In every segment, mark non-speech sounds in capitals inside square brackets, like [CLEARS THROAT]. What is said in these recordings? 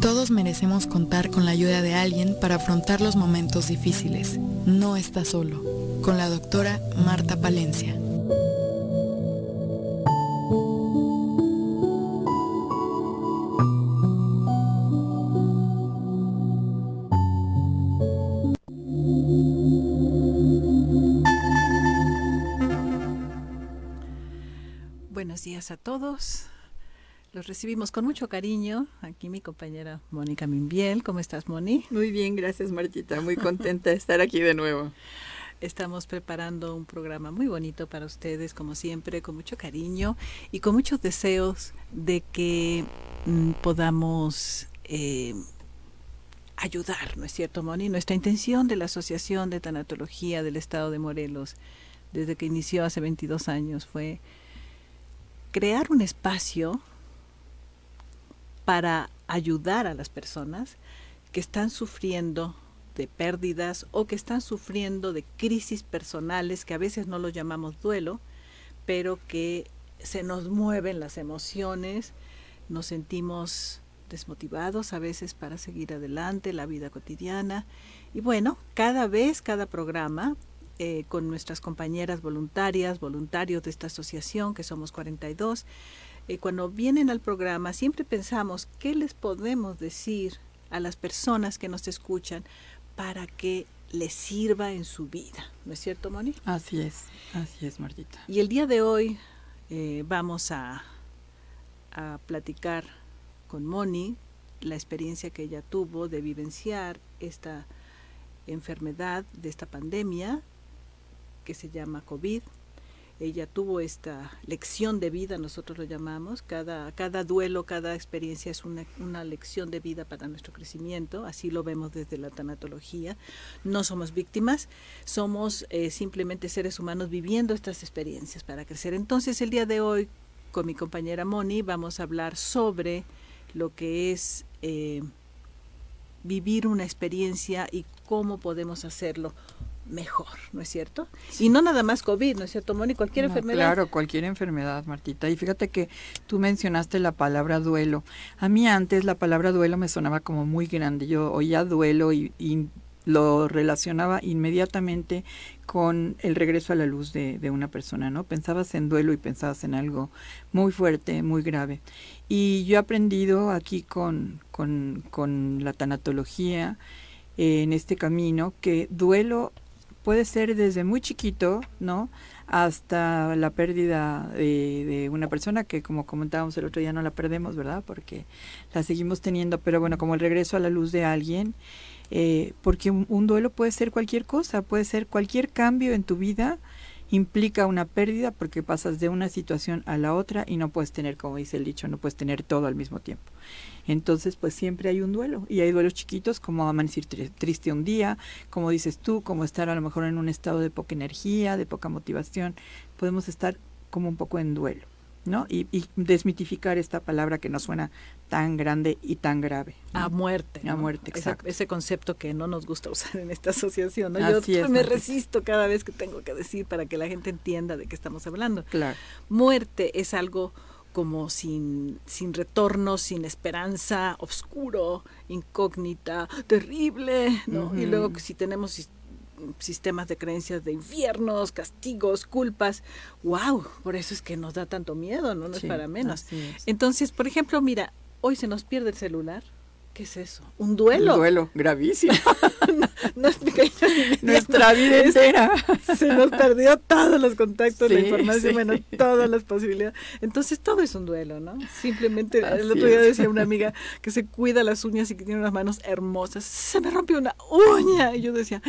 Todos merecemos contar con la ayuda de alguien para afrontar los momentos difíciles. No está solo. Con la doctora Marta Palencia. Buenos días a todos. Los recibimos con mucho cariño. Aquí mi compañera Mónica Mimbiel. ¿Cómo estás, Moni? Muy bien, gracias, Martita. Muy contenta de estar aquí de nuevo. Estamos preparando un programa muy bonito para ustedes, como siempre, con mucho cariño y con muchos deseos de que mm, podamos eh, ayudar, ¿no es cierto, Moni? Nuestra intención de la Asociación de Tanatología del Estado de Morelos, desde que inició hace 22 años, fue crear un espacio para ayudar a las personas que están sufriendo de pérdidas o que están sufriendo de crisis personales que a veces no lo llamamos duelo, pero que se nos mueven las emociones, nos sentimos desmotivados a veces para seguir adelante la vida cotidiana. Y bueno, cada vez, cada programa, eh, con nuestras compañeras voluntarias, voluntarios de esta asociación, que somos 42, eh, cuando vienen al programa siempre pensamos qué les podemos decir a las personas que nos escuchan para que les sirva en su vida. ¿No es cierto, Moni? Así es, así es, Martita. Y el día de hoy eh, vamos a, a platicar con Moni la experiencia que ella tuvo de vivenciar esta enfermedad de esta pandemia que se llama COVID ella tuvo esta lección de vida, nosotros lo llamamos, cada, cada duelo, cada experiencia es una, una, lección de vida para nuestro crecimiento, así lo vemos desde la tanatología. No somos víctimas, somos eh, simplemente seres humanos viviendo estas experiencias para crecer. Entonces el día de hoy, con mi compañera Moni, vamos a hablar sobre lo que es eh, vivir una experiencia y cómo podemos hacerlo mejor, ¿no es cierto? Sí. Y no nada más COVID, ¿no es cierto, Moni? Cualquier no, enfermedad. Claro, cualquier enfermedad, Martita. Y fíjate que tú mencionaste la palabra duelo. A mí antes la palabra duelo me sonaba como muy grande. Yo oía duelo y, y lo relacionaba inmediatamente con el regreso a la luz de, de, una persona, ¿no? Pensabas en duelo y pensabas en algo muy fuerte, muy grave. Y yo he aprendido aquí con, con, con la tanatología, eh, en este camino, que duelo puede ser desde muy chiquito, ¿no? Hasta la pérdida de, de, una persona que, como comentábamos el otro día, no la perdemos, ¿verdad? Porque la seguimos teniendo, pero bueno, como el regreso a la luz de alguien, eh, porque un, un, duelo puede ser cualquier cosa, puede ser cualquier cambio en tu vida, implica una pérdida porque pasas de una situación a la otra y no puedes tener, como dice el dicho, no puedes tener todo al mismo tiempo. Entonces, pues siempre hay un duelo. Y hay duelos chiquitos, como amanecer triste un día, como dices tú, como estar a lo mejor en un estado de poca energía, de poca motivación. Podemos estar como un poco en duelo, ¿no? Y, y desmitificar esta palabra que nos suena tan grande y tan grave. ¿no? A muerte. ¿no? A muerte, exacto. Ese, ese, concepto que no nos gusta usar en esta asociación. ¿no? Yo es, me resisto cada vez que tengo que decir para que la gente entienda de qué estamos hablando. Claro. Muerte es algo como sin, sin retorno, sin esperanza, oscuro, incógnita, terrible, ¿no? Uh -huh. Y luego si tenemos sistemas de creencias de infiernos, castigos, culpas, wow, por eso es que nos da tanto miedo, no, no sí, es para menos. Es. Entonces, por ejemplo, mira, hoy se nos pierde el celular, ¿Qué es eso? ¿Un duelo? Un duelo, gravísimo. [LAUGHS] no, no es pequeño. [LAUGHS] Nuestra vida entera. Se nos perdió todos los contactos, sí, la información, sí. bueno, todas las posibilidades. Entonces todo es un duelo, ¿no? Simplemente, Así el otro día decía una amiga que se cuida las uñas y que tiene unas manos hermosas. Se me rompió una uña. Y yo decía,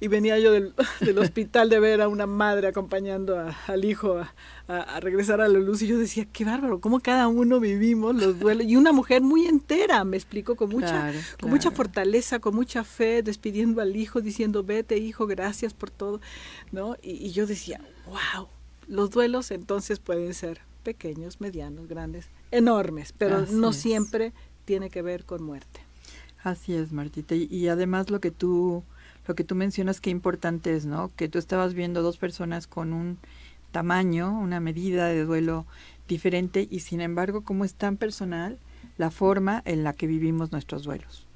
y venía yo del, del hospital de ver a una madre acompañando a, al hijo a, a, a, regresar a la luz y yo decía, qué bárbaro, cómo cada uno vivimos los duelos. Y una mujer muy entera, me explico, con mucha, claro, con claro. mucha fortaleza, con mucha fe, despidiendo al hijo, diciendo, vete hijo, gracias por todo, ¿no? Y, y yo decía, wow, los duelos entonces pueden ser pequeños, medianos, grandes, enormes, pero Así no es. siempre tiene que ver con muerte. Así es, Martita. Y, y además lo que tú lo que tú mencionas qué importante es, ¿no? Que tú estabas viendo dos personas con un tamaño, una medida de duelo diferente y sin embargo como es tan personal la forma en la que vivimos nuestros duelos.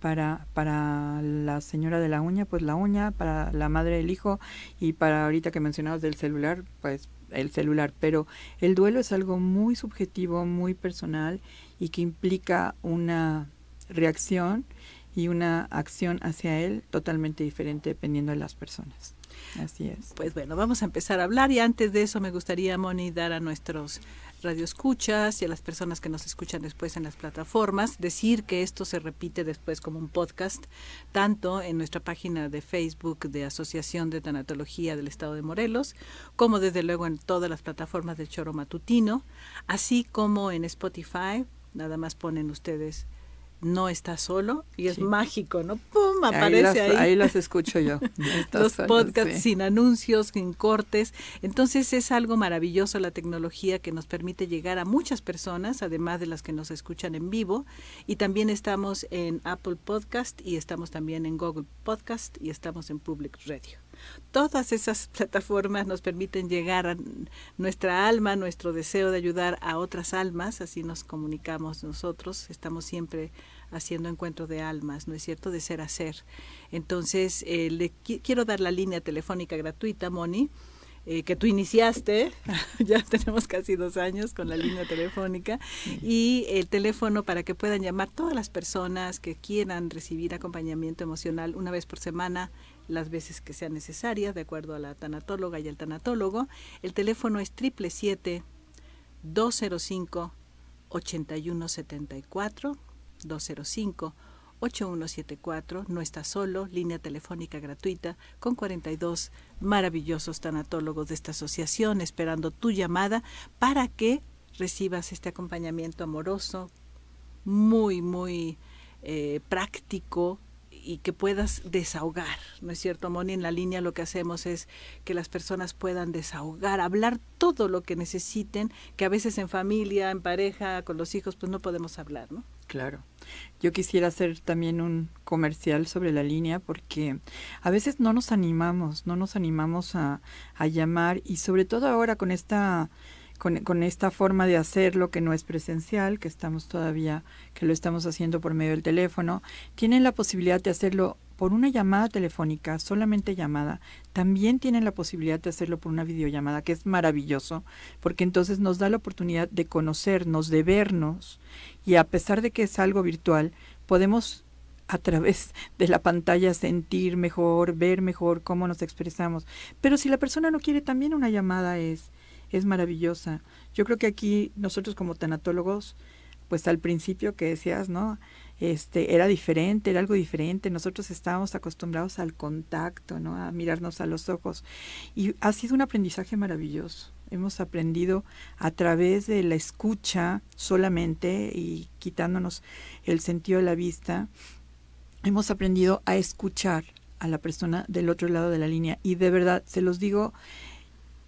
Para, para la señora de la uña, pues la uña, para la madre del hijo y para ahorita que mencionabas del celular, pues el celular. Pero el duelo es algo muy subjetivo, muy personal y que implica una reacción y una acción hacia él totalmente diferente dependiendo de las personas. Así es. Pues bueno, vamos a empezar a hablar y antes de eso me gustaría, Moni, dar a nuestros radioescuchas y a las personas que nos escuchan después en las plataformas, decir que esto se repite después como un podcast, tanto en nuestra página de Facebook de Asociación de Tanatología del Estado de Morelos, como desde luego en todas las plataformas del Choro Matutino, así como en Spotify, nada más ponen ustedes no está solo y es mágico, ¿no? ¡Pum! Aparece ahí. Ahí, las escucho yo. [LAUGHS] Los podcasts sin anuncios, sin cortes. Entonces es algo maravilloso la tecnología que nos permite llegar a muchas personas, además de las que nos escuchan en vivo. Y también estamos en Apple Podcast y estamos también en Google Podcast y estamos en Public Radio. Todas esas [LAUGHS] plataformas nos permiten llegar a nuestra alma, nuestro deseo de ayudar a otras almas, así nos comunicamos nosotros, estamos siempre haciendo encuentro de almas, ¿no es cierto?, de ser a ser. Entonces, eh, le quiero dar la línea telefónica gratuita, Moni, eh, que tú iniciaste, [LAUGHS] ya tenemos casi dos años con la línea telefónica, y el teléfono para que puedan llamar todas las personas que quieran recibir acompañamiento emocional una vez por semana las veces que sea necesaria, de acuerdo a la tanatóloga y el tanatólogo. El teléfono es 777-205-8174, 205-8174, no está solo, línea telefónica gratuita con 42 maravillosos tanatólogos de esta asociación esperando tu llamada para que recibas este acompañamiento amoroso, muy, muy eh, práctico, y que puedas desahogar, ¿no es cierto, Moni? En la línea lo que hacemos es que las personas puedan desahogar, hablar todo lo que necesiten, que a veces en familia, en pareja, con los hijos, pues no podemos hablar, ¿no? Claro. Yo quisiera hacer también un comercial sobre la línea porque a veces no nos animamos, no nos animamos a, a llamar y sobre todo ahora con esta con, con, esta forma de hacerlo que no es presencial, que estamos todavía, que lo estamos haciendo por medio del teléfono, tienen la posibilidad de hacerlo por una llamada telefónica, solamente llamada, también tienen la posibilidad de hacerlo por una videollamada, que es maravilloso, porque entonces nos da la oportunidad de conocernos, de vernos, y a pesar de que es algo virtual, podemos a través de la pantalla sentir mejor, ver mejor cómo nos expresamos. Pero si la persona no quiere, también una llamada es es maravillosa. Yo creo que aquí nosotros como tanatólogos, pues al principio que decías, ¿no? Este, era diferente, era algo diferente. Nosotros estábamos acostumbrados al contacto, ¿no? A mirarnos a los ojos. Y ha sido un aprendizaje maravilloso. Hemos aprendido a través de la escucha solamente y quitándonos el sentido de la vista, hemos aprendido a escuchar a la persona del otro lado de la línea. Y de verdad, se los digo,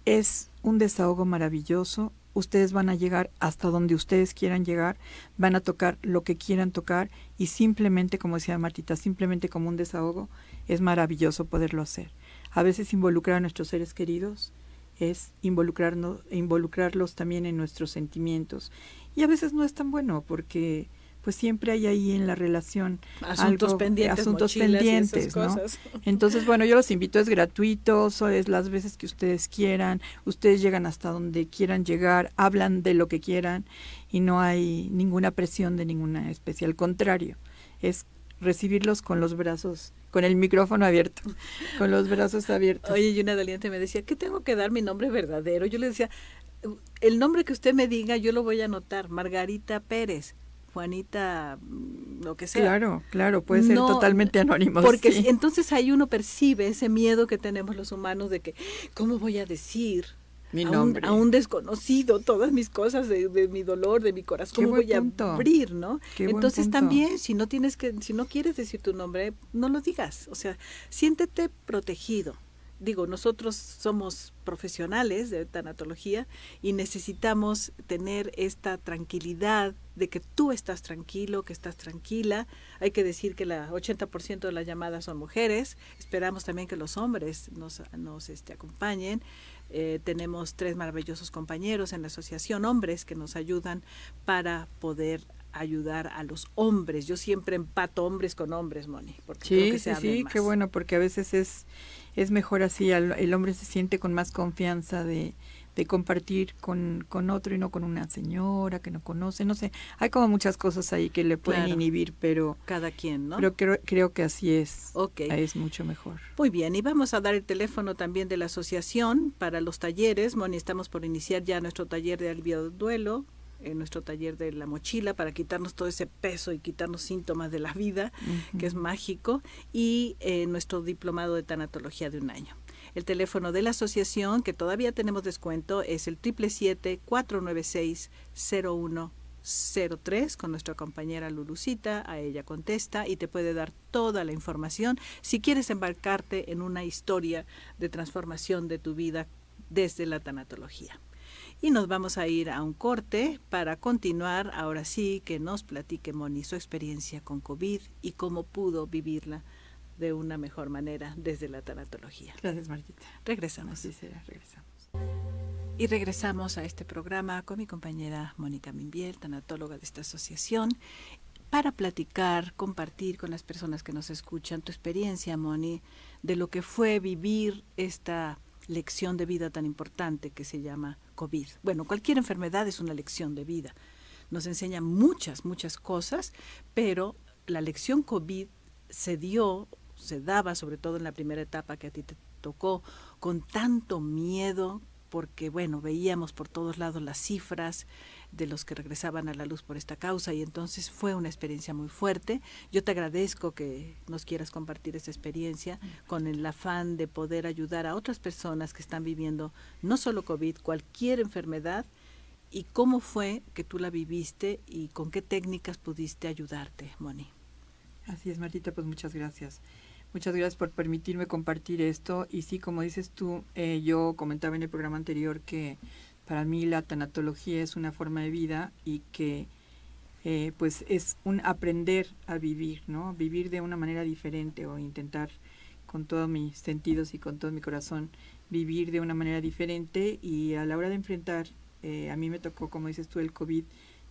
es un desahogo maravilloso. Ustedes van a llegar hasta donde ustedes quieran llegar, van a tocar lo que quieran tocar y simplemente, como decía Martita, simplemente como un desahogo, es maravilloso poderlo hacer. A veces involucrar a nuestros seres queridos es involucrarnos, involucrarlos también en nuestros sentimientos. Y a veces no es tan bueno porque pues siempre hay ahí en la relación asuntos pendientes, asuntos pendientes, ¿no? Entonces, bueno, yo los invito, es gratuito, es las veces que ustedes quieran, ustedes llegan hasta donde quieran llegar, hablan de lo que quieran y no hay ninguna presión de ninguna especie, al contrario, es recibirlos con los brazos con el micrófono abierto, con los brazos abiertos. Oye, y una doliente me decía, ¿qué tengo que dar mi nombre verdadero? Yo le decía, el nombre que usted me diga, yo lo voy a anotar, Margarita Pérez. Juanita, mm, lo que sea. Claro, claro, puede ser totalmente anónimo. Porque entonces ahí uno percibe ese miedo que tenemos los humanos de que, ¿cómo voy a decir? Mi nombre. A un, desconocido, todas mis cosas de, mi dolor, de mi corazón, ¿cómo voy a abrir, no? Entonces también, si no tienes que, si no quieres decir tu nombre, no lo digas. O sea, siéntete protegido digo, nosotros somos profesionales de tanatología y necesitamos tener esta tranquilidad de que tú estás tranquilo, que estás tranquila. Hay que decir que el 80% de las llamadas son mujeres. Esperamos también que los hombres nos, nos este, acompañen Eh, tenemos tres maravillosos compañeros en la asociación, hombres, que nos ayudan para poder ayudar a los hombres. Yo siempre empato hombres con hombres, Moni, porque sí, creo que se sí, más. qué bueno, porque a veces es, es mejor así, el, el hombre se siente con más confianza de, de compartir con, con otro y no con una señora que no conoce, no sé, hay como muchas cosas ahí que le pueden Claro. inhibir, pero, Cada quien, ¿no? pero creo, creo que así es, Ok. es mucho mejor. Muy bien, y vamos a dar el teléfono también de la asociación para los talleres. Moni, estamos por iniciar ya nuestro taller de alivio duelo, en nuestro taller de la mochila para quitarnos todo ese peso y quitarnos síntomas de la vida, que es mágico, y eh, nuestro diplomado de tanatología de un año. El teléfono de la asociación, que todavía tenemos descuento, es el 777-496-0103 con nuestra compañera Lulucita. A ella contesta y te puede dar toda la información si quieres embarcarte en una historia de transformación de tu vida desde la tanatología. Y nos vamos a ir a un corte para continuar, ahora sí, que nos platique Moni su experiencia con COVID y cómo pudo vivirla de una mejor manera desde la tanatología. Gracias, Martita. Regresamos. Así será, regresamos. Y regresamos a este programa con mi compañera Mónica Mimbiel, tanatóloga de esta asociación, para platicar, compartir con las personas que nos escuchan tu experiencia, Moni, de lo que fue vivir esta lección de vida tan importante que se llama COVID. Bueno, cualquier enfermedad es una lección de vida. Nos enseña muchas, muchas cosas, pero la lección COVID se dio, se daba sobre todo en la primera etapa que a ti te tocó, con tanto miedo, porque bueno, veíamos por todos lados las cifras de los que regresaban a la luz por esta causa y entonces fue una experiencia muy fuerte. Yo te agradezco que nos quieras compartir esta experiencia con el afán de poder ayudar a otras personas que están viviendo no solo COVID, cualquier enfermedad y cómo fue que tú la viviste y con qué técnicas pudiste ayudarte, Moni. Así es, Martita, pues muchas gracias. Muchas gracias por permitirme compartir esto. Y sí, como dices tú, eh, yo comentaba en el programa anterior que para mí la tanatología es una forma de vida y que eh, pues es un aprender a vivir, ¿no? Vivir de una manera diferente o intentar con todos mis sentidos y con todo mi corazón vivir de una manera diferente y a la hora de enfrentar, eh, a mí me tocó, como dices tú, el COVID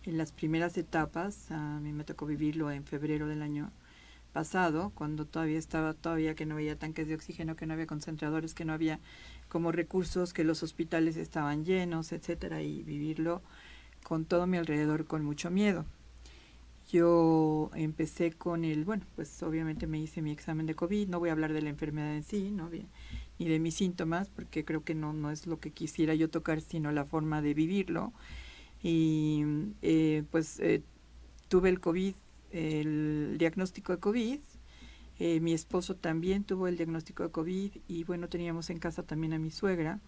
en las primeras etapas, a mí me tocó vivirlo en febrero del año pasado, cuando todavía estaba, todavía que no había tanques de oxígeno, que no había concentradores, que no había como recursos, que los hospitales estaban llenos, etcétera, y vivirlo con todo mi alrededor con mucho miedo. Yo empecé con el, bueno, pues obviamente me hice mi examen de COVID, no voy a hablar de la enfermedad en sí, ¿no? Ni de mis síntomas, porque creo que no, no es lo que quisiera yo tocar, sino la forma de vivirlo. Y eh, pues eh, tuve el COVID, el diagnóstico de COVID, eh, mi esposo también tuvo el diagnóstico de COVID y bueno, teníamos en casa también a mi suegra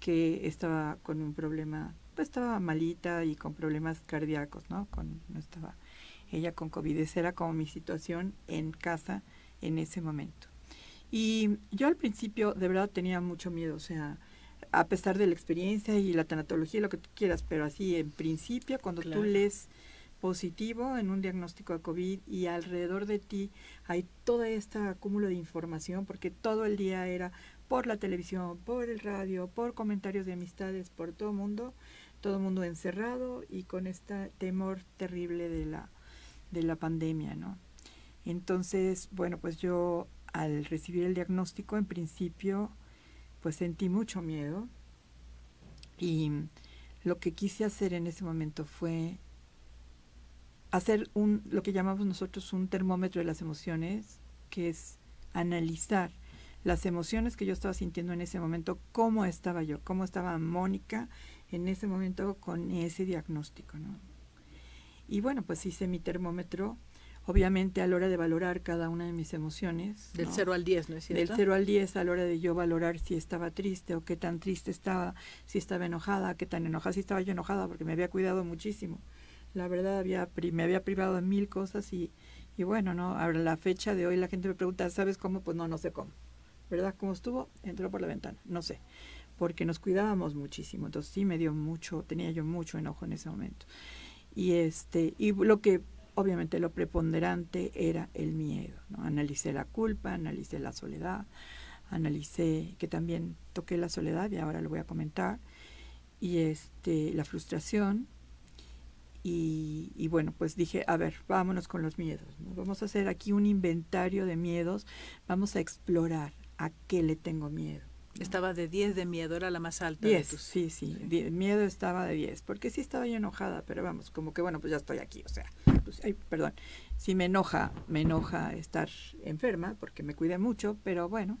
que estaba con un problema, pues estaba malita y con problemas cardíacos, ¿no? Con, no estaba ella con COVID. Esa era como mi situación en casa en ese momento. Y yo al principio de verdad tenía mucho miedo, o sea, a pesar de la experiencia y la tanatología, lo que tú quieras, pero así en principio, cuando Claro. tú lees positivo en un diagnóstico de COVID y alrededor de ti hay todo este acúmulo de información, porque todo el día era por la televisión, por el radio, por comentarios de amistades, por todo mundo, todo mundo encerrado y con este temor terrible de la, de la pandemia, ¿no? Entonces, bueno, pues yo al recibir el diagnóstico, en principio, pues sentí mucho miedo y lo que quise hacer en ese momento fue hacer un lo que llamamos nosotros un termómetro de las emociones, que es analizar las emociones que yo estaba sintiendo en ese momento, cómo estaba yo, cómo estaba Mónica en ese momento con ese diagnóstico, ¿no? Y bueno, pues hice mi termómetro, obviamente a la hora de valorar cada una de mis emociones. Del ¿no? 0 al 10, ¿no es cierto? Del 0 al 10 a la hora de yo valorar si estaba triste o qué tan triste estaba, si estaba enojada, qué tan enojada, si estaba yo enojada porque me había cuidado muchísimo. La verdad había me había privado de mil cosas y, y bueno, no, a la fecha de hoy la gente me pregunta, ¿sabes cómo? Pues no, no sé cómo. ¿Verdad? ¿Cómo estuvo? Entró por la ventana, no sé, porque nos cuidábamos muchísimo. Entonces sí me dio mucho, tenía yo mucho enojo en ese momento. Y este, y lo que obviamente lo preponderante era el miedo. Analicé la culpa, analicé la soledad, analicé que también toqué la soledad y ahora lo voy a comentar y este la frustración y, y, bueno, pues dije, a ver, vámonos con los miedos. Vamos a hacer aquí un inventario de miedos, vamos a explorar a qué le tengo miedo. Estaba de 10 de miedo, era la más alta. 10, sí, sí, miedo estaba de 10, porque sí estaba yo enojada, pero vamos, como que bueno, pues ya estoy aquí, o sea, pues, ay, perdón, sí me enoja, me enoja estar enferma, porque me cuidé mucho, pero bueno,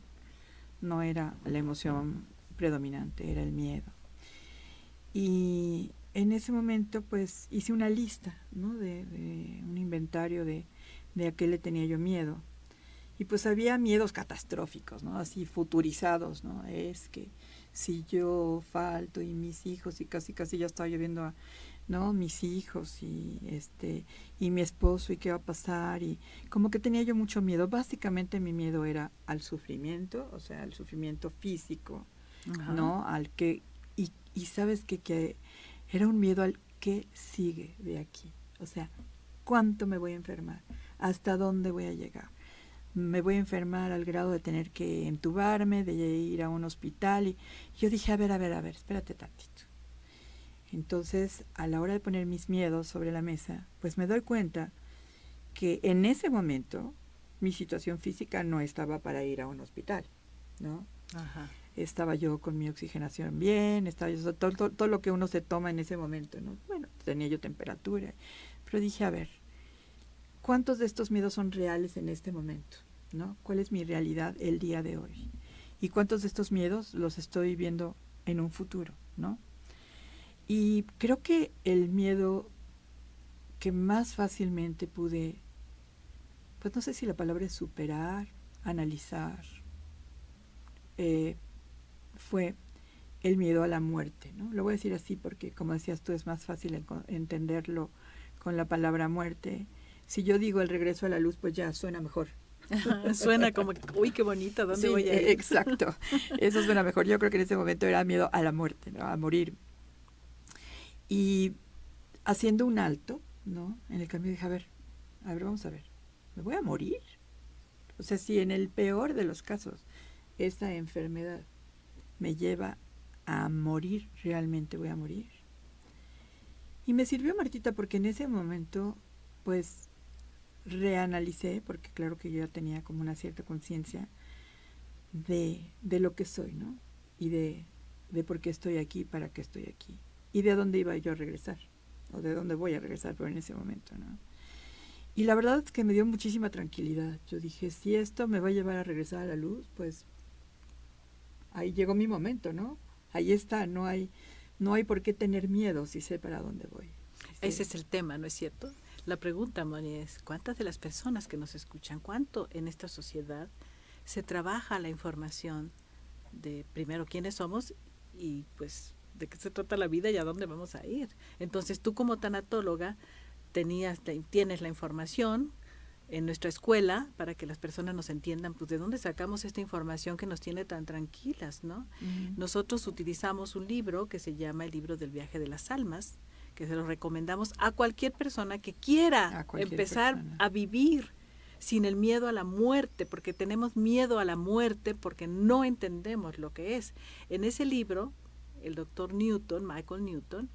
no era la emoción predominante, era el miedo. Y en ese momento pues hice una lista, ¿no? De, un inventario de, de a qué le tenía yo miedo. Y pues había miedos catastróficos, ¿no? Así futurizados, ¿no? Es que si yo falto y mis hijos y casi casi ya estaba lloviendo a, ¿no? Mis hijos y este y mi esposo y qué va a pasar y como que tenía yo mucho miedo. Básicamente mi miedo era al sufrimiento, o sea, al sufrimiento físico, ¿no? Al que y, y sabes que que era un miedo al qué sigue de aquí. O sea, ¿cuánto me voy a enfermar? ¿Hasta dónde voy a llegar? Me voy a enfermar al grado de tener que entubarme, de ir a un hospital. Y yo dije, a ver, a ver, a ver, espérate tantito. Entonces, a la hora de poner mis miedos sobre la mesa, pues me doy cuenta que en ese momento mi situación física no estaba para ir a un hospital, ¿no? Ajá estaba yo con mi oxigenación bien, estaba yo, todo, todo, lo que uno se toma en ese momento, ¿no? Bueno, tenía yo temperatura, pero dije, a ver, ¿cuántos de estos miedos son reales en este momento? ¿No? ¿Cuál es mi realidad el día de hoy? ¿Y cuántos de estos miedos los estoy viendo en un futuro, ¿no? Y creo que el miedo que más fácilmente pude, pues no sé si la palabra es superar, analizar, eh, fue el miedo a la muerte. ¿no? Lo voy a decir así porque, como decías tú, es más fácil entenderlo con la palabra muerte. Si yo digo el regreso a la luz, pues ya suena mejor. suena como, uy, qué bonito, ¿dónde voy a ir? Exacto, eso suena mejor. Yo creo que en ese momento era miedo a la muerte, ¿no? a morir. Y haciendo un alto, ¿no? En el cambio dije, a ver, a ver, vamos a ver, ¿me voy a morir? O sea, si en el peor de los casos esta enfermedad me lleva a morir, realmente voy a morir. Y me sirvió Martita porque en ese momento, pues, reanalicé, porque claro que yo ya tenía como una cierta conciencia de, de, lo que soy, ¿no? Y de, de por qué estoy aquí, para qué estoy aquí. Y de dónde iba yo a regresar, o de dónde voy a regresar, pero en ese momento, ¿no? Y la verdad es que me dio muchísima tranquilidad. Yo dije, si esto me va a llevar a regresar a la luz, pues ahí llegó mi momento, ¿no? Ahí está, no hay, no hay por qué tener miedo si sé para dónde voy. Ese es el tema, ¿no es cierto? La pregunta, Moni, es ¿cuántas de las personas que nos escuchan, cuánto en esta sociedad se trabaja la información de primero quiénes somos y pues de qué se trata la vida y a dónde vamos a ir? Entonces tú como tanatóloga tenías, tienes la información, en nuestra escuela para que las personas nos entiendan, pues de dónde sacamos esta información que nos tiene tan tranquilas, ¿no? Nosotros utilizamos un libro que se llama el libro del viaje de las almas, que se lo recomendamos a cualquier persona que quiera empezar a vivir sin el miedo a la muerte, porque tenemos miedo a la muerte porque no entendemos lo que es. En ese libro, el doctor Newton, Michael Newton,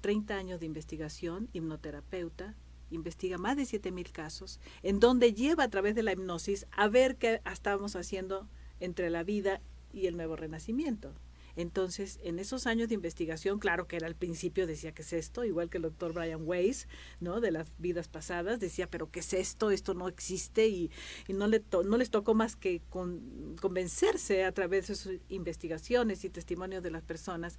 30 años de investigación, hipnoterapeuta, investiga más de 7.000 casos, en donde lleva a través de la hipnosis a ver qué estábamos haciendo entre la vida y el nuevo renacimiento. Entonces, en esos años de investigación, claro que era al principio, decía, ¿qué es esto? Igual que el doctor Brian Weiss, ¿no? De las vidas pasadas, decía, ¿pero qué es esto? Esto no existe y, no, le no les tocó más que convencerse a través de sus investigaciones y testimonios de las personas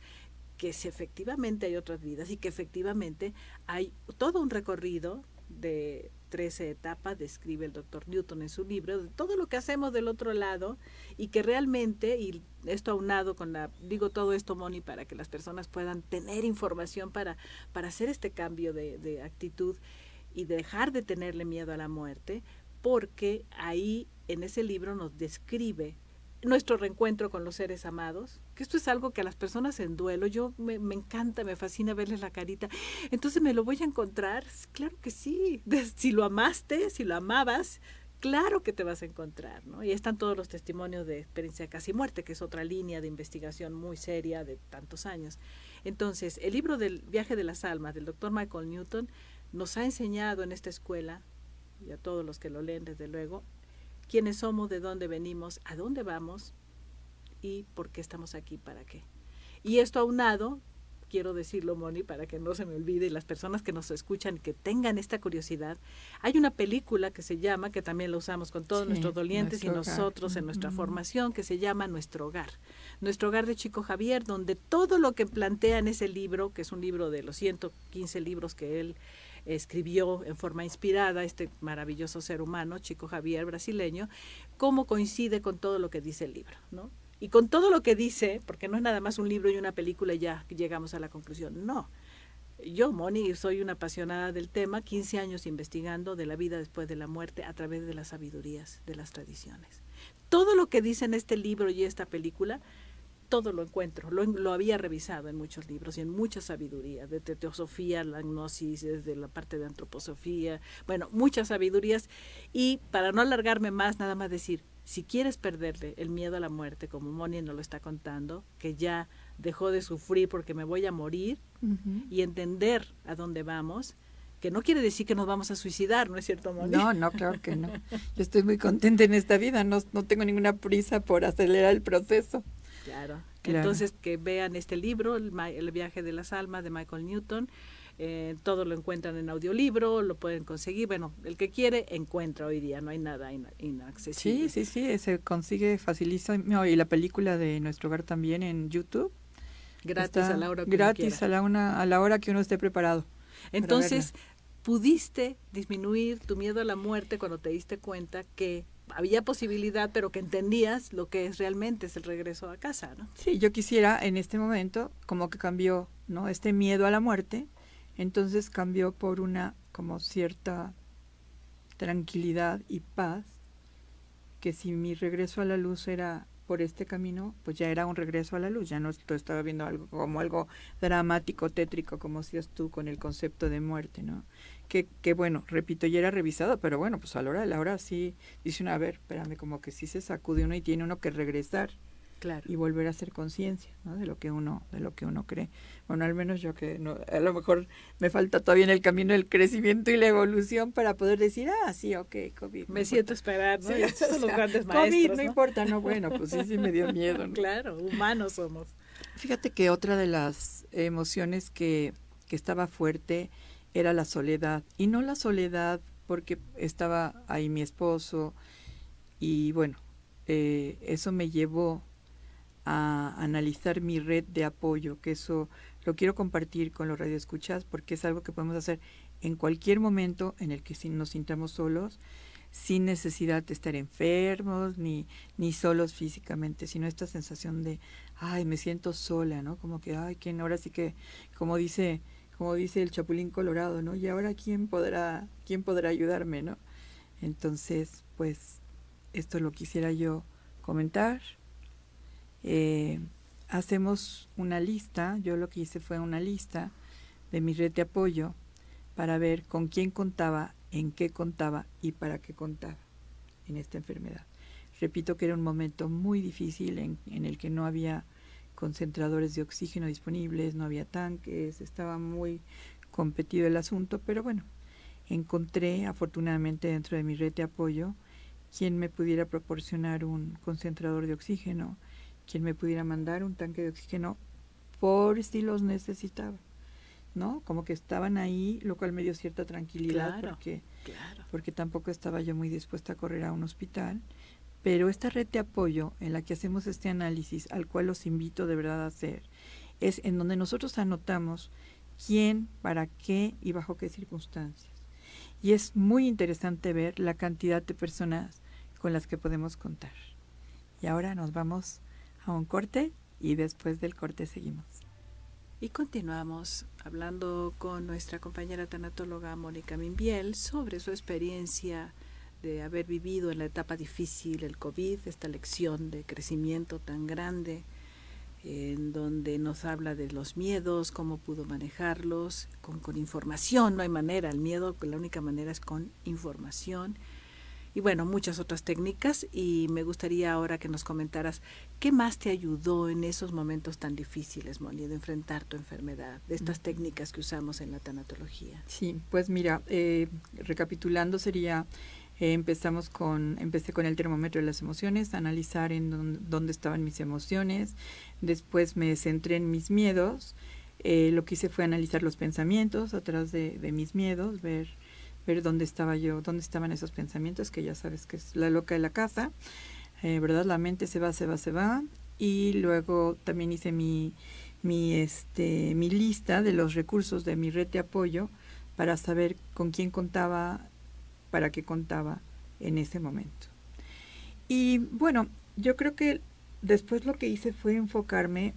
que si efectivamente hay otras vidas y que efectivamente hay todo un recorrido de 13 etapas, describe el doctor Newton en su libro, de todo lo que hacemos del otro lado y que realmente, y esto aunado con la, digo todo esto, Moni, para que las personas puedan tener información para, para hacer este cambio de, de actitud y dejar de tenerle miedo a la muerte, porque ahí en ese libro nos describe nuestro reencuentro con los seres amados, que esto es algo que a las personas en duelo, yo me, encanta, me fascina verles la carita, entonces me lo voy a encontrar, claro que sí, si lo amaste, si lo amabas, claro que te vas a encontrar, ¿no? Y están todos los testimonios de experiencia casi muerte, que es otra línea de investigación muy seria de tantos años. Entonces, el libro del viaje de las almas del doctor Michael Newton nos ha enseñado en esta escuela, y a todos los que lo leen desde luego, quiénes somos, de dónde venimos, a dónde vamos y por qué estamos aquí, para qué. Y esto aunado quiero decirlo, Moni, para que no se me olvide, y las personas que nos escuchan que tengan esta curiosidad, hay una película que se llama, que también la usamos con todos nuestros dolientes y nosotros en nuestra formación, que se llama Nuestro Hogar. Nuestro Hogar de Chico Javier, donde todo lo que plantea en ese libro, que es un libro de los 115 libros que él escribió en forma inspirada, este maravilloso ser humano, Chico Javier brasileño, cómo coincide con todo lo que dice el libro, ¿no? Y con todo lo que dice, porque no es nada más un libro y una película y ya llegamos a la conclusión, no. Yo, Moni, soy una apasionada del tema, 15 años investigando de la vida después de la muerte a través de las sabidurías, de las tradiciones. Todo lo que dice en este libro y esta película, todo lo encuentro. Lo, lo había revisado en muchos libros y en muchas sabidurías, de teosofía, la gnosis, desde la parte de antroposofía, bueno, muchas sabidurías. Y para no alargarme más, nada más decir, si quieres perderle el miedo a la muerte, como Moni nos lo está contando, que ya dejó de sufrir porque me voy a morir, y entender a dónde vamos, que no quiere decir que nos vamos a suicidar, ¿no es cierto, Moni? No, no, claro que no. Yo estoy muy contenta en esta vida, no, no tengo ninguna prisa por acelerar el proceso. Claro. Entonces, que vean este libro, el, el viaje de las almas de Michael Newton, eh, todo lo encuentran en audiolibro, lo pueden conseguir. Bueno, el que quiere encuentra hoy día, no hay nada inaccesible. Sí, sí, sí, se consigue facilísimo. Y la película de Nuestro Hogar también en YouTube. Gratis a la hora que Gratis a la, una, a la hora que uno esté preparado. Entonces, pudiste disminuir tu miedo a la muerte cuando te diste cuenta que había posibilidad, pero que entendías lo que es realmente es el regreso a casa, ¿no? Sí, yo quisiera en este momento como que cambió, ¿no? Este miedo a la muerte entonces cambió por una como cierta tranquilidad y paz, que si mi regreso a la luz era por este camino, pues ya era un regreso a la luz, ya no estaba viendo algo como algo dramático, tétrico, como decías tú con el concepto de muerte, ¿no? Que, que bueno, repito, ya era revisado, pero bueno, pues a la hora de la hora sí dice una, a ver, espérame, como que sí se sacude uno y tiene uno que regresar y volver a hacer conciencia ¿no? de lo que uno de lo que uno cree. Bueno al menos yo que no, a lo mejor me falta todavía en el camino del crecimiento y la evolución para poder decir ah sí ok covid me siento esperar no [LAUGHS] son los grandes maestros covid no, importa no bueno pues sí sí me dio miedo claro humanos somos. Fíjate que otra de las emociones que que estaba fuerte era la soledad y no la soledad porque estaba ahí mi esposo y bueno eh, eso me llevó a analizar mi red de apoyo, que eso lo quiero compartir con los radioescuchas porque es algo que podemos hacer en cualquier momento en el que nos sintamos solos, sin necesidad de estar enfermos ni, ni solos físicamente, sino esta sensación de, ay, me siento sola, ¿no? Como que, ay, ¿quién ahora sí que, como dice, como dice el Chapulín Colorado, ¿no? Y ahora quién podrá, quién podrá ayudarme, ¿no? Entonces, pues, esto lo quisiera yo comentar eh, hacemos una lista, yo lo que hice fue una lista de mi red de apoyo para ver con quién contaba, en qué contaba y para qué contaba en esta enfermedad. Repito que era un momento muy difícil en, en el que no había concentradores de oxígeno disponibles, no había tanques, estaba muy competido el asunto, pero bueno, encontré afortunadamente dentro de mi red de apoyo quien me pudiera proporcionar un concentrador de oxígeno, quien me pudiera mandar un tanque de oxígeno por si los necesitaba. ¿no? Como que estaban ahí, lo cual me dio cierta tranquilidad porque, porque tampoco estaba yo muy dispuesta a correr a un hospital. Pero esta red de apoyo en la que hacemos este análisis, al cual los invito de verdad a hacer, es en donde nosotros anotamos quién, para qué y bajo qué circunstancias. Y es muy interesante ver la cantidad de personas con las que podemos contar. Y ahora nos vamos a un corte y después del corte seguimos. Y continuamos hablando con nuestra compañera tanatóloga Mónica Mimbiel sobre su experiencia de haber vivido en la etapa difícil, el COVID, esta lección de crecimiento tan grande, en donde nos habla de los miedos, cómo pudo manejarlos, con, con información, no hay manera, el miedo, la única manera es con información y bueno, muchas otras técnicas y me gustaría ahora que nos comentaras qué más te ayudó en esos momentos tan difíciles, Moni, de enfrentar tu enfermedad, de estas técnicas que usamos en la tanatología. Sí, pues mira, eh, recapitulando sería empezamos con, empecé con el termómetro de las emociones, analizar en dónde estaban mis emociones, después me centré en mis miedos, eh, lo que hice fue analizar los pensamientos atrás de, de, mis miedos, ver, ver dónde estaba yo, dónde estaban esos pensamientos, que ya sabes que es la loca de la casa, eh, ¿verdad? La mente se va, se va, se va, y luego también hice mi, mi, este, mi lista de los recursos de mi red de apoyo para saber con quién contaba para qué contaba en ese momento. Y bueno, yo creo que después lo que hice fue enfocarme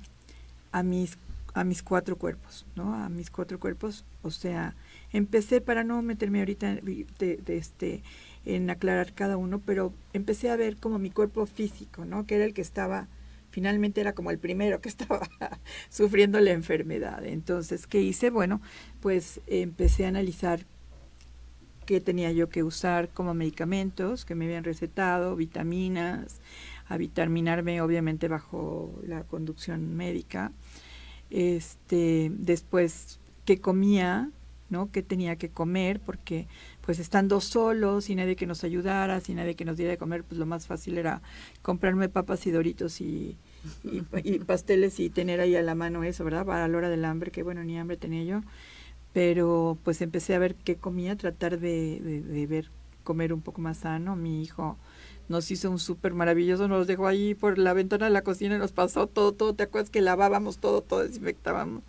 a mis a mis cuatro cuerpos, ¿no? A mis cuatro cuerpos, o sea, empecé para no meterme ahorita de, este en aclarar cada uno, pero empecé a ver como mi cuerpo físico, ¿no? Que era el que estaba finalmente era como el primero que [LAUGHS] estaba sufriendo la enfermedad. Entonces, ¿qué hice? Bueno, pues empecé a analizar que tenía yo que usar como medicamentos que me habían recetado, vitaminas, a vitaminarme obviamente bajo la conducción médica. Este, después qué comía, ¿no? qué tenía que comer, porque pues estando solos, sin nadie que nos ayudara, sin nadie que nos diera de comer, pues lo más fácil era comprarme papas y doritos y, y pasteles y tener ahí a la mano eso, ¿verdad? Para la hora del hambre, que bueno, ni hambre tenía yo pero pues empecé a ver qué comía, tratar de, de, ver comer un poco más sano. Mi hijo nos hizo un súper maravilloso, nos dejó ahí por la ventana de la cocina y nos pasó todo, todo, ¿te acuerdas que lavábamos todo, todo desinfectábamos?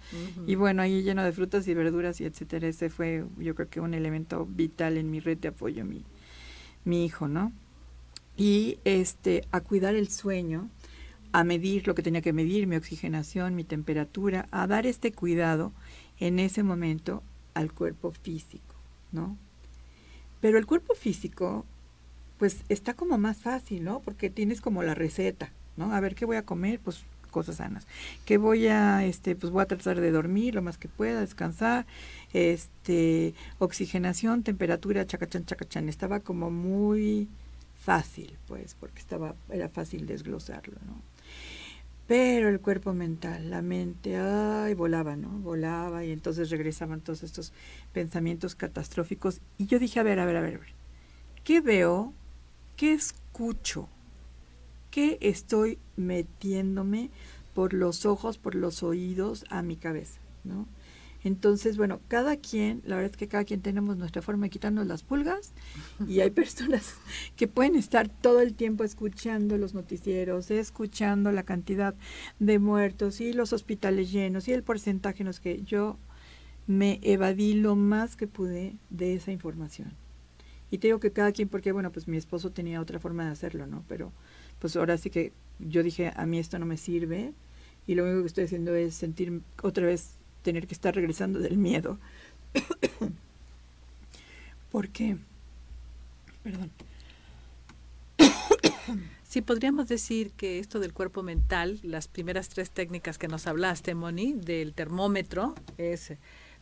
Y bueno, ahí lleno de frutas y verduras y etcétera, ese fue yo creo que un elemento vital en mi red de apoyo, mi, mi hijo, ¿no? Y este, a cuidar el sueño, a medir lo que tenía que medir, mi oxigenación, mi temperatura, a dar este cuidado en ese momento al cuerpo físico, ¿no? Pero el cuerpo físico, pues está como más fácil, ¿no? Porque tienes como la receta, ¿no? A ver, ¿qué voy a comer? Pues cosas sanas. ¿Qué voy a, este, pues voy a tratar de dormir lo más que pueda, descansar, este, oxigenación, temperatura, chacachán, chacachán. Estaba como muy fácil, pues, porque estaba, era fácil desglosarlo, ¿no? Pero el cuerpo mental, la mente, ay, volaba, ¿no? Volaba y entonces regresaban todos estos pensamientos catastróficos. Y yo dije, a ver, a ver, a ver, a ver, ¿qué veo? ¿Qué escucho? ¿Qué estoy metiéndome por los ojos, por los oídos a mi cabeza, ¿no? Entonces, bueno, cada quien, la verdad es que cada quien tenemos nuestra forma de quitarnos las pulgas y hay personas [LAUGHS] que pueden estar todo el tiempo escuchando los noticieros, escuchando la cantidad de muertos y los hospitales llenos y el porcentaje en los que yo me evadí lo más que pude de esa información. Y te digo que cada quien, porque bueno, pues mi esposo tenía otra forma de hacerlo, ¿no? Pero pues ahora sí que yo dije, a mí esto no me sirve y lo único que estoy haciendo es sentir otra vez tener que estar regresando del miedo. [COUGHS] Porque, perdón. [COUGHS] Sí, podríamos decir que esto del cuerpo mental, las primeras tres técnicas que nos hablaste, Moni, del termómetro, es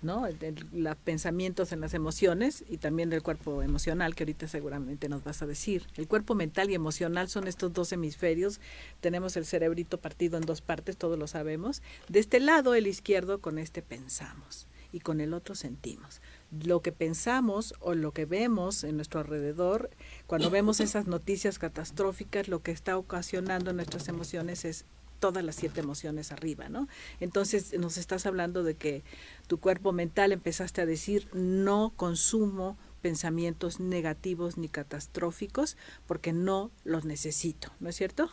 ¿no? los pensamientos en las emociones y también del cuerpo emocional, que ahorita seguramente nos vas a decir. El cuerpo mental y emocional son estos dos hemisferios. Tenemos el cerebrito partido en dos partes, todos lo sabemos. De este lado, el izquierdo, con este pensamos y con el otro sentimos. Lo que pensamos o lo que vemos en nuestro alrededor, cuando vemos esas noticias catastróficas, lo que está ocasionando nuestras emociones es todas las siete emociones arriba, ¿no? Entonces nos estás hablando de que tu cuerpo mental empezaste a decir no consumo pensamientos negativos ni catastróficos porque no los necesito, ¿no es cierto?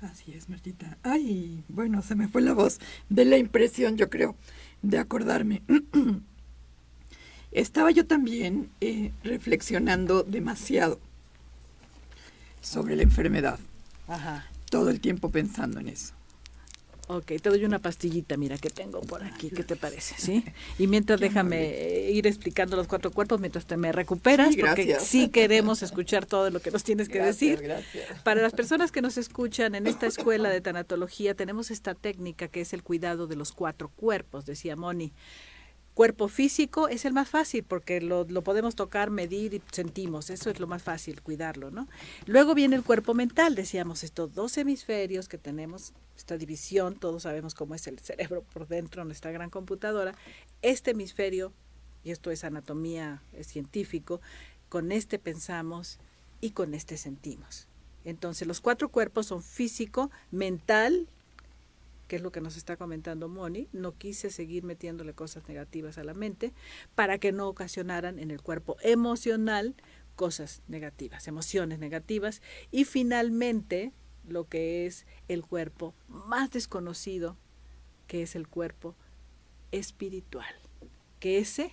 Así es, Martita. Ay, bueno, se me fue la voz de la impresión, yo creo, de acordarme. [CLEARS THROAT] Estaba yo también eh, reflexionando demasiado sobre la enfermedad. Ajá todo el tiempo pensando en eso. Ok, te doy una pastillita, mira, que tengo por aquí, ¿qué te parece? ¿Sí? [LAUGHS] Y mientras déjame ir explicando los cuatro cuerpos mientras te me recuperas, porque sí queremos escuchar todo lo que nos tienes que decir. Gracias. Para las personas que nos escuchan, en esta escuela de tanatología tenemos esta técnica que es el cuidado de los cuatro cuerpos, decía Moni. Cuerpo físico es el más fácil porque lo, podemos tocar, medir y sentimos. Eso es lo más fácil, cuidarlo, ¿no? Luego viene el cuerpo mental. Decíamos estos dos hemisferios que tenemos, esta división, todos sabemos cómo es el cerebro por dentro, nuestra gran computadora. Este hemisferio, y esto es anatomía es científico, con este pensamos y con este sentimos. Entonces los cuatro cuerpos son físico, mental, que es lo que nos está comentando Moni, no quise seguir metiéndole cosas negativas a la mente para que no ocasionaran en el cuerpo emocional cosas negativas, emociones negativas. Y finalmente lo que es el cuerpo más desconocido, que es el cuerpo espiritual, que ese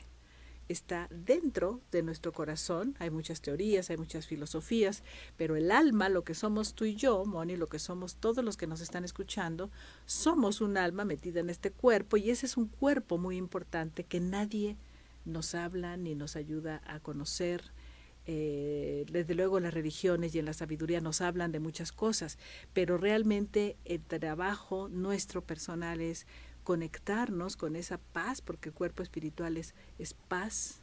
está dentro de nuestro corazón. Hay muchas teorías, hay muchas filosofías, pero el alma, lo que somos tú y yo, Moni, lo que somos todos los que nos están escuchando, somos un alma metida en este cuerpo y ese es un cuerpo muy importante que nadie nos habla ni nos ayuda a conocer. Eh, desde luego las religiones y en la sabiduría nos hablan de muchas cosas, pero realmente el trabajo nuestro personal es conectarnos con esa paz, porque el cuerpo espiritual es, es paz,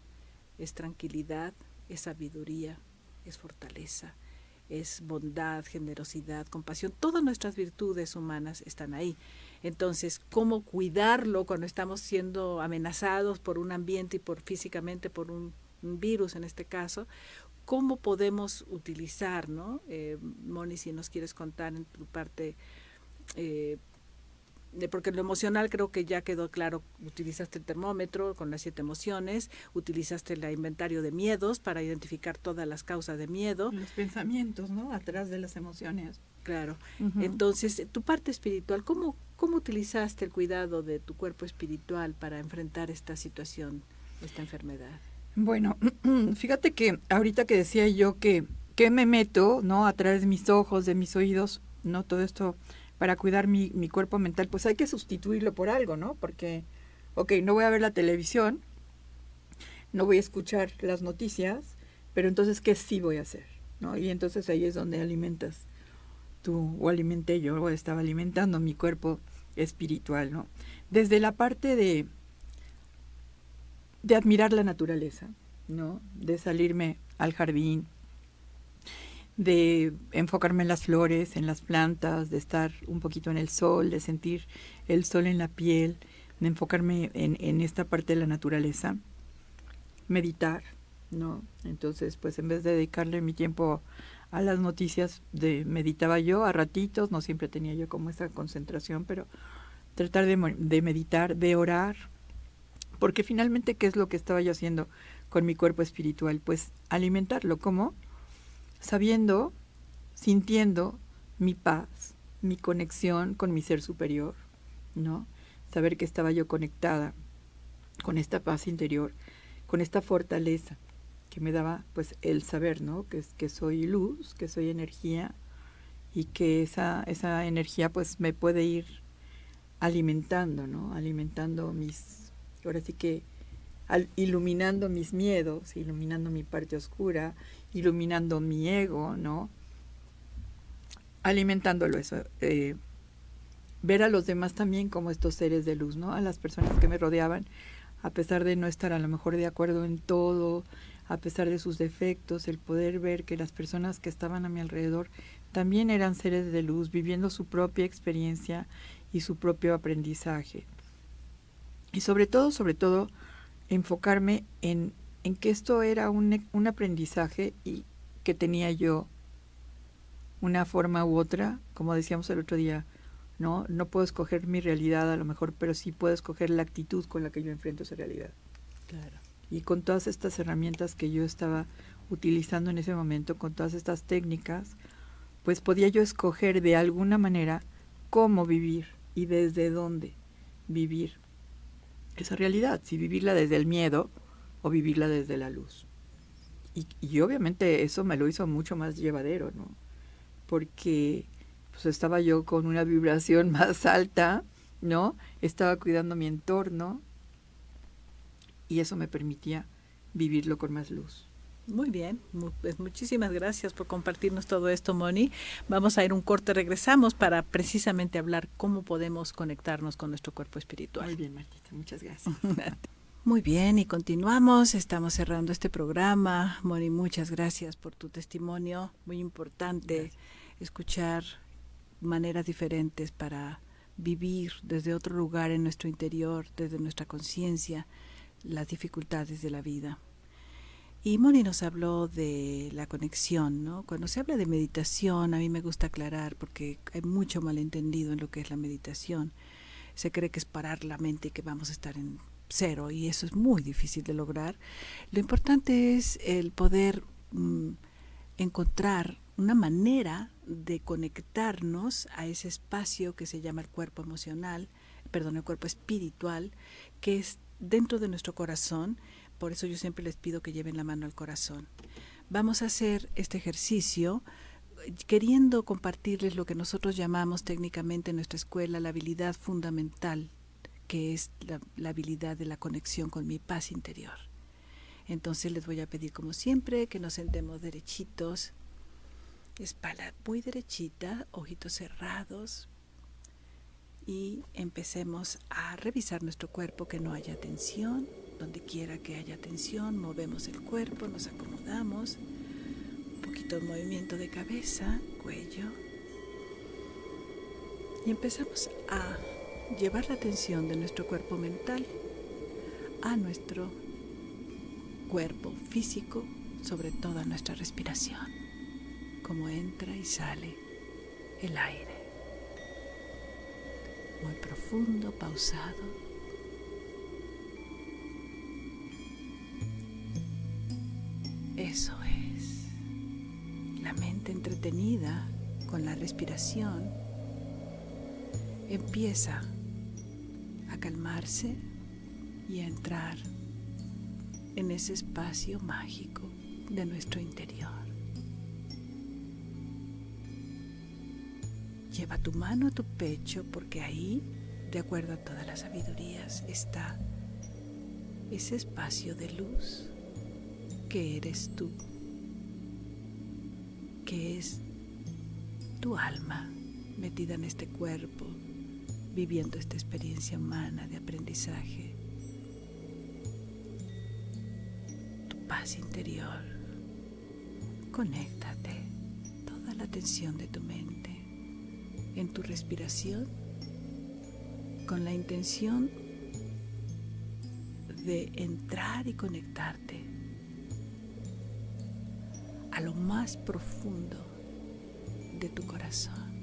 es tranquilidad, es sabiduría, es fortaleza, es bondad, generosidad, compasión. Todas nuestras virtudes humanas están ahí. Entonces, ¿cómo cuidarlo cuando estamos siendo amenazados por un ambiente y por físicamente por un, virus en este caso? ¿Cómo podemos utilizar, no? Eh, Moni, si nos quieres contar en tu parte eh, porque lo emocional creo que ya quedó claro, utilizaste el termómetro con las siete emociones, utilizaste el inventario de miedos para identificar todas las causas de miedo. Los pensamientos, ¿no? Atrás de las emociones. Claro. Entonces, tu parte espiritual, ¿cómo, ¿cómo utilizaste el cuidado de tu cuerpo espiritual para enfrentar esta situación, esta enfermedad? Bueno, [CLEARS THROAT] fíjate que ahorita que decía yo que, que me meto, ¿no? A través de mis ojos, de mis oídos, ¿no? Todo esto para cuidar mi, mi cuerpo mental, pues hay que sustituirlo por algo, ¿no? Porque, ok, no voy a ver la televisión, no voy a escuchar las noticias, pero entonces, ¿qué sí voy a hacer? ¿no? Y entonces ahí es donde alimentas tú, o alimenté yo, o estaba alimentando mi cuerpo espiritual, ¿no? Desde la parte de, de admirar la naturaleza, ¿no? De salirme al jardín, de enfocarme en las flores, en las plantas, de estar un poquito en el sol, de sentir el sol en la piel, de enfocarme en, en esta parte de la naturaleza, meditar, ¿no? Entonces, pues en vez de dedicarle mi tiempo a las noticias, de meditaba yo a ratitos, no siempre tenía yo como esa concentración, pero tratar de, de meditar, de orar, porque finalmente, ¿qué es lo que estaba yo haciendo con mi cuerpo espiritual? Pues alimentarlo, ¿cómo? Sabiendo, sintiendo mi paz, mi conexión con mi ser superior, ¿no? Saber que estaba yo conectada con esta paz interior, con esta fortaleza que me daba pues el saber, ¿no? Que, que soy luz, que soy energía y que esa, esa energía pues me puede ir alimentando, ¿no? Alimentando mis, ahora sí que iluminando mis miedos, iluminando mi parte oscura, iluminando mi ego, ¿no? Alimentándolo eso. Eh, ver a los demás también como estos seres de luz, ¿no? A las personas que me rodeaban, a pesar de no estar a lo mejor de acuerdo en todo, a pesar de sus defectos, el poder ver que las personas que estaban a mi alrededor también eran seres de luz, viviendo su propia experiencia y su propio aprendizaje. Y sobre todo, sobre todo, enfocarme en en que esto era un, un aprendizaje y que tenía yo una forma u otra, como decíamos el otro día, no, no puedo escoger mi realidad a lo mejor, pero sí puedo escoger la actitud con la que yo enfrento esa realidad. Claro. Y con todas estas herramientas que yo estaba utilizando en ese momento, con todas estas técnicas, pues podía yo escoger de alguna manera cómo vivir y desde dónde vivir esa realidad. Si vivirla desde el miedo, o vivirla desde la luz. Y, obviamente eso me lo hizo mucho más llevadero, ¿no? Porque pues estaba yo con una vibración [LAUGHS] más alta, ¿no? Estaba cuidando mi entorno y eso me permitía vivirlo con más luz. Muy bien, pues muchísimas gracias por compartirnos todo esto, Moni. Vamos a ir un corte, regresamos para precisamente hablar cómo podemos conectarnos con nuestro cuerpo espiritual. Muy bien, Martita, muchas gracias. [LAUGHS] Muy bien, y continuamos. Estamos cerrando este programa. Moni, muchas gracias por tu testimonio. Muy importante escuchar maneras diferentes para vivir desde otro lugar en nuestro interior, desde nuestra conciencia, las dificultades de la vida. Y Moni nos habló de la conexión, ¿no? Cuando se habla de meditación, a mí me gusta aclarar porque hay mucho malentendido en lo que es la meditación. Se cree que es parar la mente y que vamos a estar en cero y eso es muy difícil de lograr. Lo importante es el poder mm, encontrar una manera de conectarnos a ese espacio que se llama el cuerpo emocional, perdón, el cuerpo espiritual, que es dentro de nuestro corazón. Por eso yo siempre les pido que lleven la mano al corazón. Vamos a hacer este ejercicio queriendo compartirles lo que nosotros llamamos técnicamente en nuestra escuela la habilidad fundamental que es la, habilidad de la conexión con mi paz interior. Entonces les voy a pedir como siempre que nos sentemos derechitos, espalda muy derechita, ojitos cerrados y empecemos a revisar nuestro cuerpo que no haya tensión, donde quiera que haya tensión, movemos el cuerpo, nos acomodamos, un poquito de movimiento de cabeza, cuello. Y empezamos a llevar la atención de nuestro cuerpo mental a nuestro cuerpo físico, sobre toda nuestra respiración, como entra y sale el aire. Muy profundo, pausado. Eso es. La mente entretenida con la respiración empieza calmarse y a entrar en ese espacio mágico de nuestro interior. Lleva tu mano a tu pecho porque ahí, de acuerdo a todas las sabidurías, está ese espacio de luz que eres tú, que es tu alma metida en este cuerpo viviendo esta experiencia humana de aprendizaje. Tu paz interior. Conéctate toda la atención de tu mente en tu respiración con la intención de entrar y conectarte a lo más profundo de tu corazón.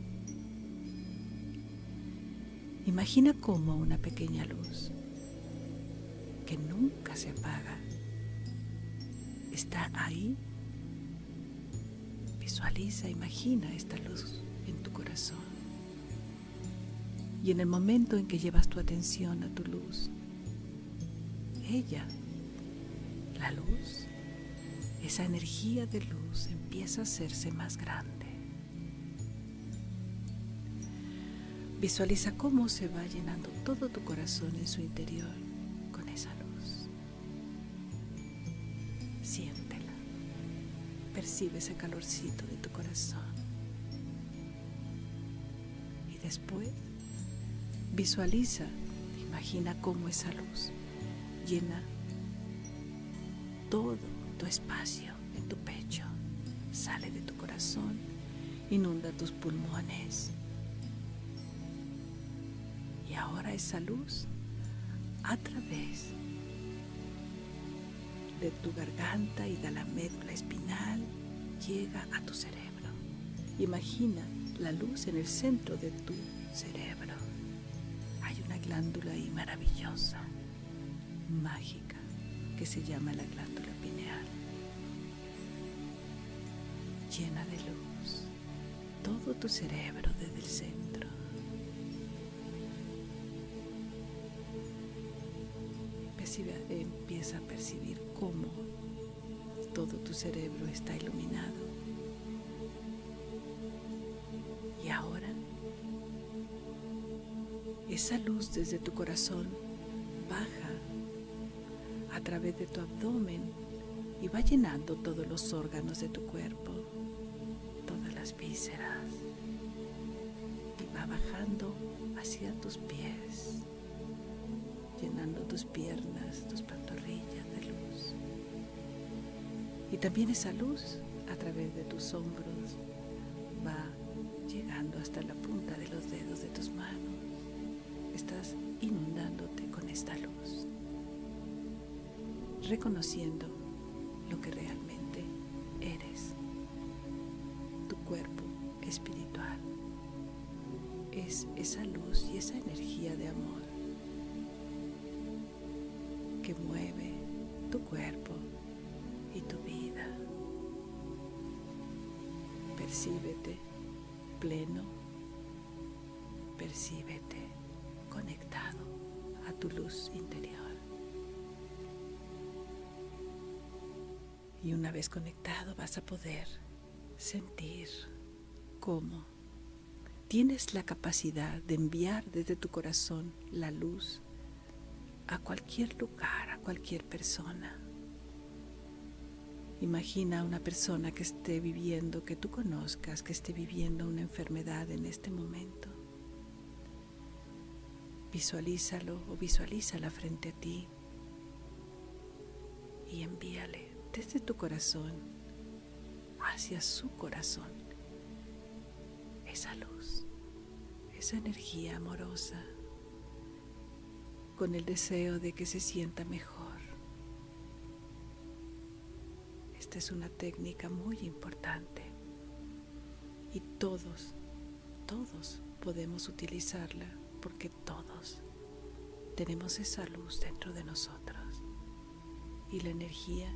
Imagina como una pequeña luz que nunca se apaga está ahí. Visualiza, imagina esta luz en tu corazón. Y en el momento en que llevas tu atención a tu luz, ella, la luz, esa energía de luz empieza a hacerse más grande Visualiza cómo se va llenando todo tu corazón en su interior con esa luz. Siéntela. Percibe ese calorcito de tu corazón. Y después visualiza, imagina cómo esa luz llena todo tu espacio en tu pecho, sale de tu corazón, inunda tus pulmones ahora esa luz a través de tu garganta y de la médula espinal llega a tu cerebro. Imagina la luz en el centro de tu cerebro. Hay una glándula ahí maravillosa, mágica, que se llama la glándula pineal. Llena de luz todo tu cerebro desde el centro. Empieza a percibir cómo todo tu cerebro está iluminado. Y ahora, esa luz desde tu corazón baja a través de tu abdomen y va llenando todos los órganos de tu cuerpo, todas las vísceras, y va bajando hacia tus pies llenando tus piernas, tus pantorrillas de luz. Y también esa luz a través de tus hombros va llegando hasta la punta de los dedos de tus manos. Estás inundándote con esta luz, reconociendo lo que realmente eres, tu cuerpo espiritual. Es esa luz y esa energía de amor que mueve tu cuerpo y tu vida. Percíbete pleno, percíbete conectado a tu luz interior. Y una vez conectado vas a poder sentir cómo tienes la capacidad de enviar desde tu corazón la luz a cualquier lugar, a cualquier persona. Imagina a una persona que esté viviendo, que tú conozcas, que esté viviendo una enfermedad en este momento. Visualízalo o visualízala frente a ti y envíale desde tu corazón hacia su corazón esa luz, esa energía amorosa, con el deseo de que se sienta mejor. Esta es una técnica muy importante y todos, todos podemos utilizarla porque todos tenemos esa luz dentro de nosotros y la energía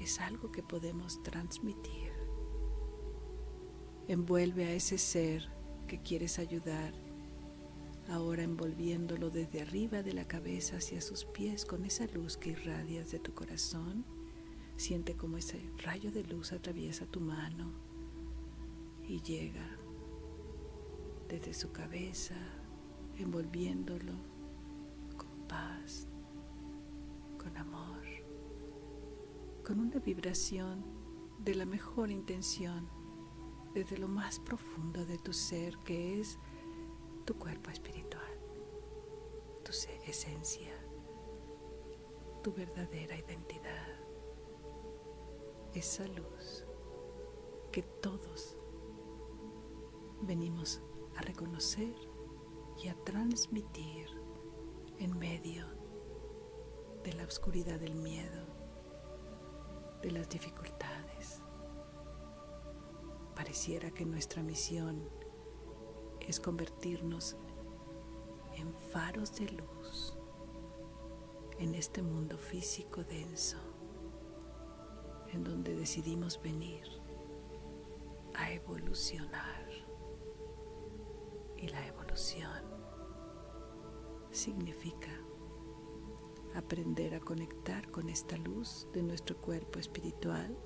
es algo que podemos transmitir. Envuelve a ese ser que quieres ayudar, ahora envolviéndolo desde arriba de la cabeza hacia sus pies con esa luz que irradias de tu corazón. Siente como ese rayo de luz atraviesa tu mano y llega desde su cabeza, envolviéndolo con paz, con amor con una vibración de la mejor intención desde lo más profundo de tu ser que es tu cuerpo espiritual, tu esencia, tu verdadera identidad, esa luz que todos venimos a reconocer y a transmitir en medio de la oscuridad del miedo de las dificultades. Pareciera que nuestra misión es convertirnos en faros de luz en este mundo físico denso, en donde decidimos venir a evolucionar. Y la evolución significa aprender a conectar con esta luz de nuestro cuerpo espiritual,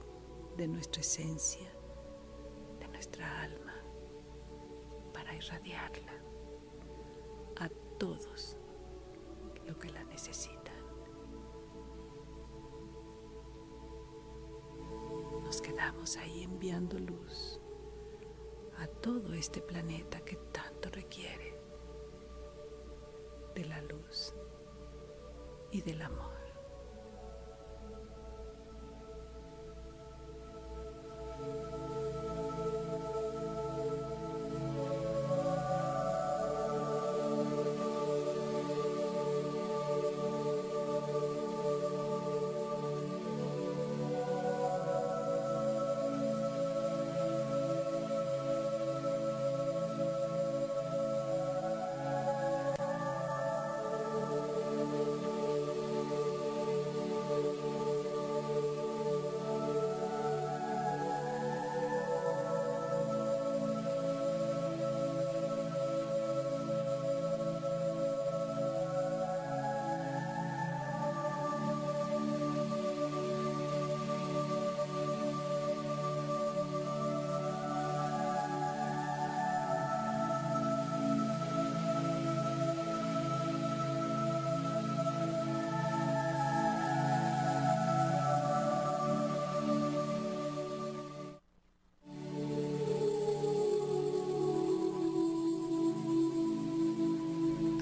de nuestra esencia, de nuestra alma, irradiarla a todos lo que la necesitan. Nos quedamos ahí enviando luz a todo este planeta que tanto requiere de la luz y del amor.